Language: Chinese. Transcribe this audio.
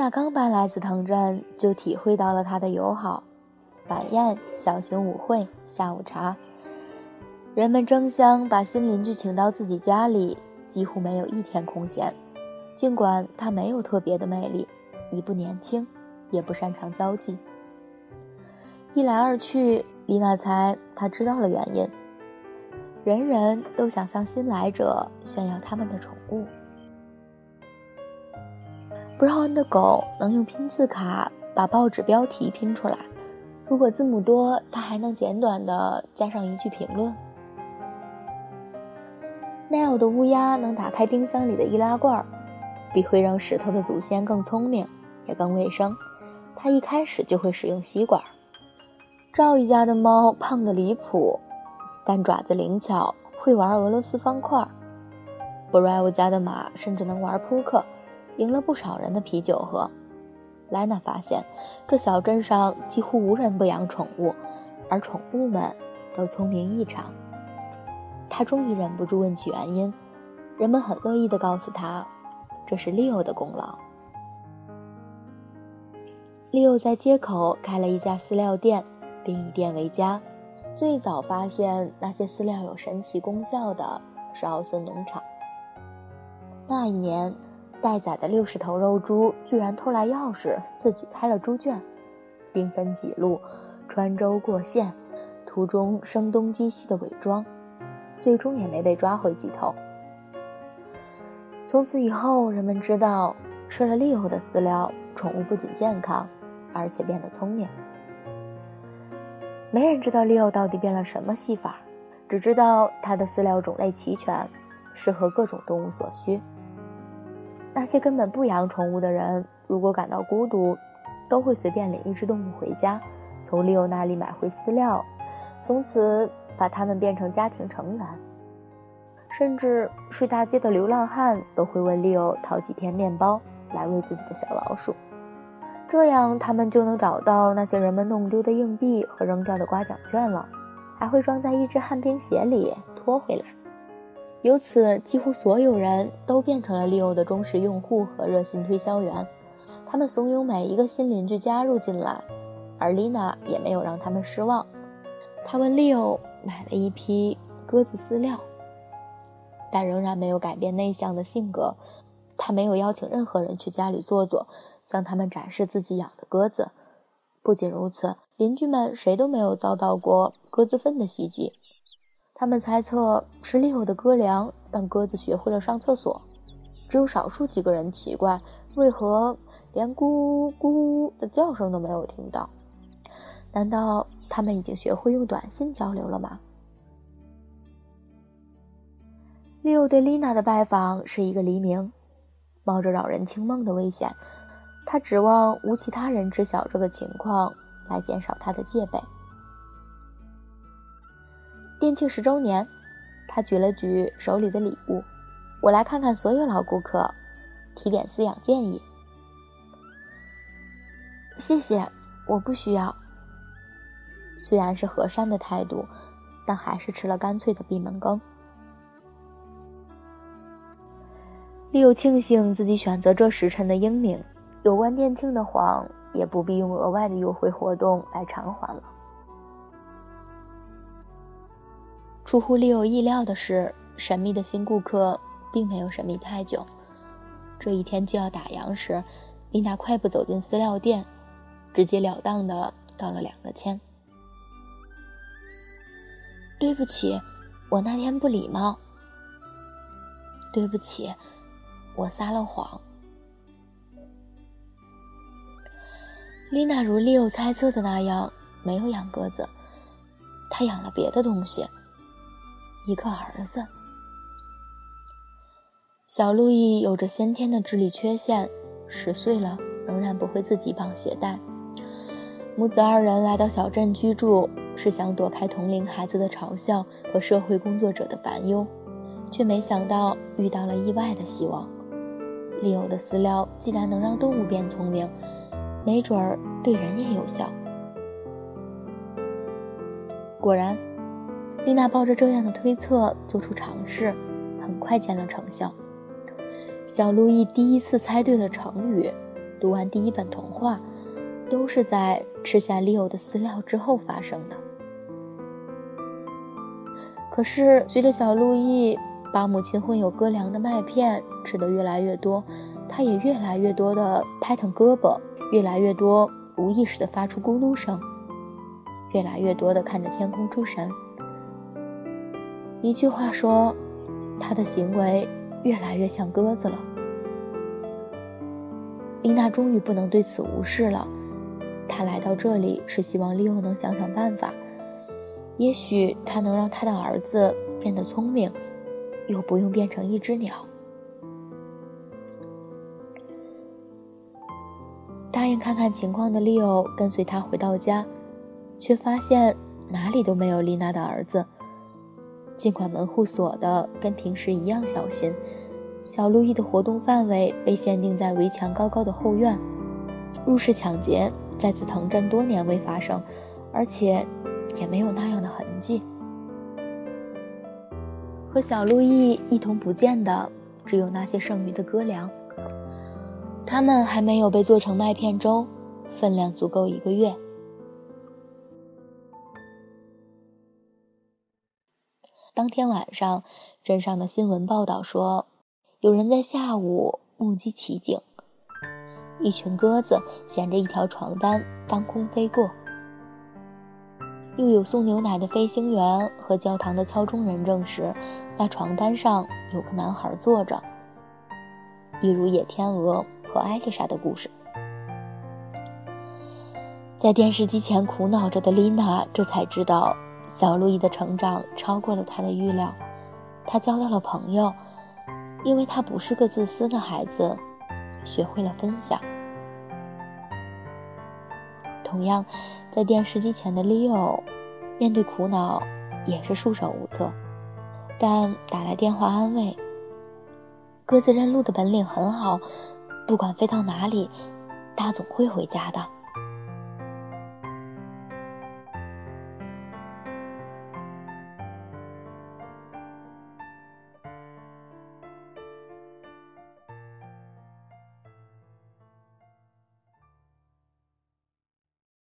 娜刚搬来紫藤镇，就体会到了他的友好。晚宴、小型舞会、下午茶，人们争相把新邻居请到自己家里，几乎没有一天空闲。尽管他没有特别的魅力，也不年轻，也不擅长交际。一来二去，丽娜猜他知道了原因。人人都想向新来者炫耀他们的宠物。布劳恩的狗能用拼字卡把报纸标题拼出来，如果字母多，它还能简短的加上一句评论。奈奥的乌鸦能打开冰箱里的易拉罐，比会扔石头的祖先更聪明，也更卫生。它一开始就会使用吸管。赵一家的猫胖得离谱，但爪子灵巧，会玩俄罗斯方块。布瑞欧家的马甚至能玩扑克。赢了不少人的啤酒喝。莱娜发现，这小镇上几乎无人不养宠物，而宠物们都聪明异常。她终于忍不住问起原因，人们很乐意地告诉她，这是利欧的功劳。利欧在街口开了一家饲料店，并以店为家。最早发现那些饲料有神奇功效的是奥森农场。那一年。待宰的六十头肉猪居然偷来钥匙，自己开了猪圈，兵分几路，穿州过县，途中声东击西的伪装，最终也没被抓回几头。从此以后，人们知道吃了利欧的饲料，宠物不仅健康，而且变得聪明。没人知道利欧到底变了什么戏法，只知道它的饲料种类齐全，适合各种动物所需。那些根本不养宠物的人，如果感到孤独，都会随便领一只动物回家，从利欧那里买回饲料，从此把它们变成家庭成员。甚至睡大街的流浪汉都会问利欧讨几片面包来喂自己的小老鼠，这样他们就能找到那些人们弄丢的硬币和扔掉的刮奖券了，还会装在一只旱冰鞋里拖回来。由此，几乎所有人都变成了利欧的忠实用户和热心推销员。他们怂恿每一个新邻居加入进来，而丽娜也没有让他们失望。她问利欧买了一批鸽子饲料，但仍然没有改变内向的性格。他没有邀请任何人去家里坐坐，向他们展示自己养的鸽子。不仅如此，邻居们谁都没有遭到过鸽子粪的袭击。他们猜测是利欧的鸽粮让鸽子学会了上厕所，只有少数几个人奇怪为何连咕咕的叫声都没有听到。难道他们已经学会用短信交流了吗？利奥对丽娜的拜访是一个黎明，冒着扰人清梦的危险，他指望无其他人知晓这个情况来减少他的戒备。店庆十周年，他举了举手里的礼物。我来看看所有老顾客，提点饲养建议。谢谢，我不需要。虽然是和善的态度，但还是吃了干脆的闭门羹。利欧庆幸自己选择这时辰的英明，有关店庆的谎也不必用额外的优惠活动来偿还了。出乎利欧意料的是，神秘的新顾客并没有神秘太久。这一天就要打烊时，丽娜快步走进饲料店，直截了当的道了两个歉：“对不起，我那天不礼貌。对不起。”我撒了谎。丽娜如利欧猜测的那样，没有养鸽子，她养了别的东西，一个儿子。小路易有着先天的智力缺陷，十岁了仍然不会自己绑鞋带。母子二人来到小镇居住，是想躲开同龄孩子的嘲笑和社会工作者的烦忧，却没想到遇到了意外的希望。利欧的饲料既然能让动物变聪明，没准儿对人也有效。果然，丽娜抱着这样的推测做出尝试，很快见了成效。小路易第一次猜对了成语，读完第一本童话，都是在吃下利欧的饲料之后发生的。可是，随着小路易……把母亲混有割粮的麦片吃得越来越多，他也越来越多的拍疼胳膊，越来越多无意识的发出咕噜声，越来越多的看着天空出神。一句话说，他的行为越来越像鸽子了。丽娜终于不能对此无视了，她来到这里是希望利欧能想想办法，也许他能让他的儿子变得聪明。又不用变成一只鸟。答应看看情况的利欧跟随他回到家，却发现哪里都没有丽娜的儿子。尽管门户锁的跟平时一样小心，小路易的活动范围被限定在围墙高高的后院。入室抢劫在紫藤镇多年未发生，而且也没有那样的痕迹。和小路易一同不见的，只有那些剩余的鸽粮。他们还没有被做成麦片粥，分量足够一个月。当天晚上，镇上的新闻报道说，有人在下午目击奇景：一群鸽子衔着一条床单当空飞过。又有送牛奶的飞行员和教堂的操钟人证实，那床单上有个男孩坐着，一如野天鹅和艾丽莎的故事。在电视机前苦恼着的丽娜这才知道，小路易的成长超过了他的预料，他交到了朋友，因为他不是个自私的孩子，学会了分享。同样，在电视机前的 Leo，面对苦恼也是束手无策，但打来电话安慰。鸽子认路的本领很好，不管飞到哪里，它总会回家的。